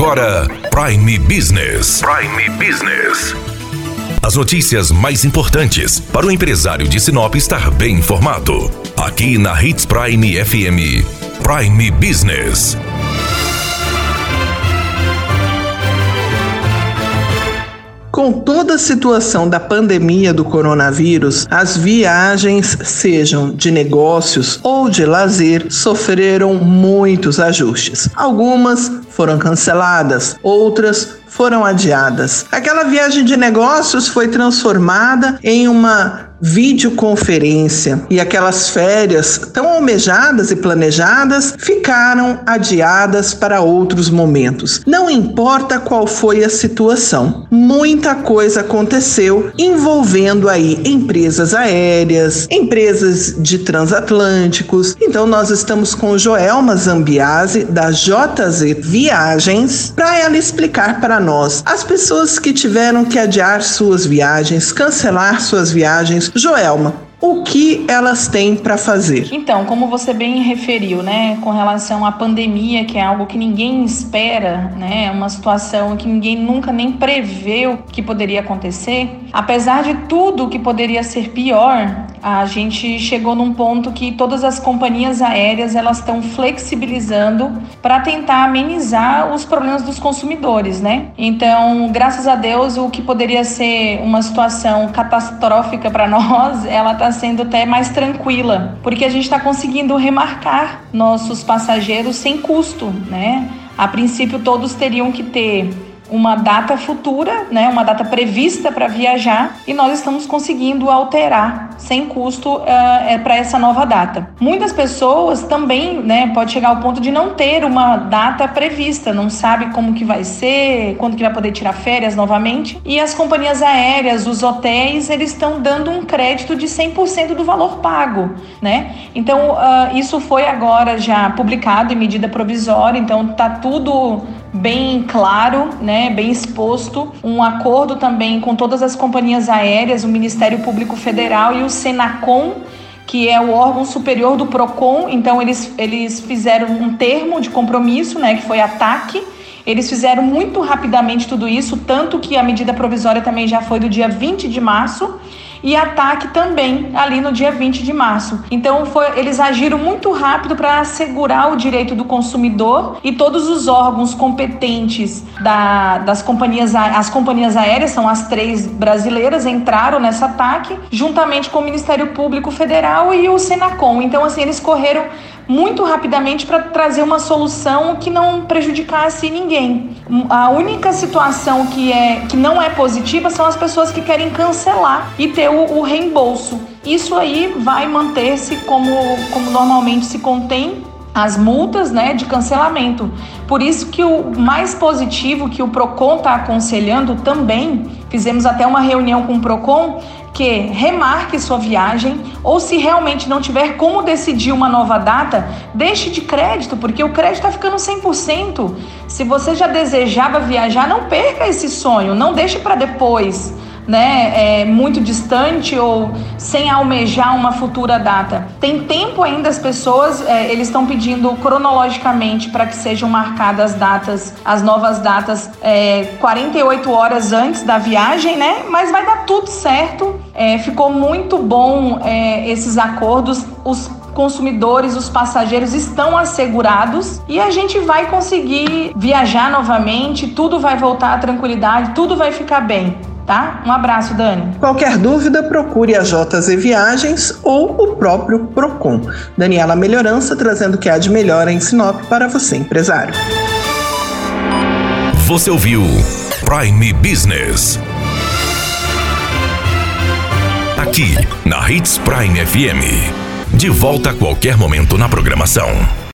agora Prime Business. Prime Business. As notícias mais importantes para o empresário de Sinop estar bem informado. Aqui na Hits Prime FM. Prime Business. Com toda a situação da pandemia do coronavírus, as viagens, sejam de negócios ou de lazer, sofreram muitos ajustes. Algumas foram canceladas, outras foram adiadas. Aquela viagem de negócios foi transformada em uma videoconferência e aquelas férias tão almejadas e planejadas ficaram adiadas para outros momentos. Não importa qual foi a situação, muita coisa aconteceu envolvendo aí empresas aéreas, empresas de transatlânticos. Então nós estamos com Joelma Zambiase da JZ Viagens para ela explicar para nós as pessoas que tiveram que adiar suas viagens, cancelar suas viagens Joelma, o que elas têm para fazer? Então, como você bem referiu, né, com relação à pandemia, que é algo que ninguém espera, né, uma situação que ninguém nunca nem preveu que poderia acontecer, apesar de tudo que poderia ser pior, a gente chegou num ponto que todas as companhias aéreas elas estão flexibilizando para tentar amenizar os problemas dos consumidores, né? Então, graças a Deus, o que poderia ser uma situação catastrófica para nós, ela está sendo até mais tranquila, porque a gente está conseguindo remarcar nossos passageiros sem custo, né? A princípio, todos teriam que ter uma data futura, né, uma data prevista para viajar, e nós estamos conseguindo alterar sem custo uh, é, para essa nova data. Muitas pessoas também, né, pode chegar ao ponto de não ter uma data prevista, não sabe como que vai ser, quando que vai poder tirar férias novamente, e as companhias aéreas, os hotéis, eles estão dando um crédito de 100% do valor pago, né? Então, uh, isso foi agora já publicado em medida provisória, então tá tudo bem claro, né, bem exposto, um acordo também com todas as companhias aéreas, o Ministério Público Federal e o Senacom, que é o órgão superior do Procon. Então eles eles fizeram um termo de compromisso, né, que foi ataque. Eles fizeram muito rapidamente tudo isso, tanto que a medida provisória também já foi do dia 20 de março e ataque também ali no dia 20 de março. Então foi, eles agiram muito rápido para assegurar o direito do consumidor e todos os órgãos competentes da, das companhias as companhias aéreas são as três brasileiras entraram nesse ataque juntamente com o Ministério Público Federal e o Senacom. Então assim eles correram muito rapidamente para trazer uma solução que não prejudicasse ninguém. A única situação que, é, que não é positiva são as pessoas que querem cancelar e ter o, o reembolso. Isso aí vai manter-se como, como normalmente se contém as multas né, de cancelamento. Por isso que o mais positivo que o PROCON está aconselhando também, fizemos até uma reunião com o PROCON, que remarque sua viagem ou se realmente não tiver como decidir uma nova data, deixe de crédito, porque o crédito está ficando 100%. Se você já desejava viajar, não perca esse sonho, não deixe para depois né, é, muito distante ou sem almejar uma futura data. Tem tempo ainda as pessoas, é, eles estão pedindo cronologicamente para que sejam marcadas datas, as novas datas, é, 48 horas antes da viagem, né? Mas vai dar tudo certo. É, ficou muito bom é, esses acordos. Os consumidores, os passageiros estão assegurados e a gente vai conseguir viajar novamente, tudo vai voltar à tranquilidade, tudo vai ficar bem tá? Um abraço, Dani. Qualquer dúvida, procure a JZ Viagens ou o próprio Procon. Daniela Melhorança trazendo o que há de melhor em Sinop para você, empresário. Você ouviu Prime Business. Aqui, na Hits Prime FM. De volta a qualquer momento na programação.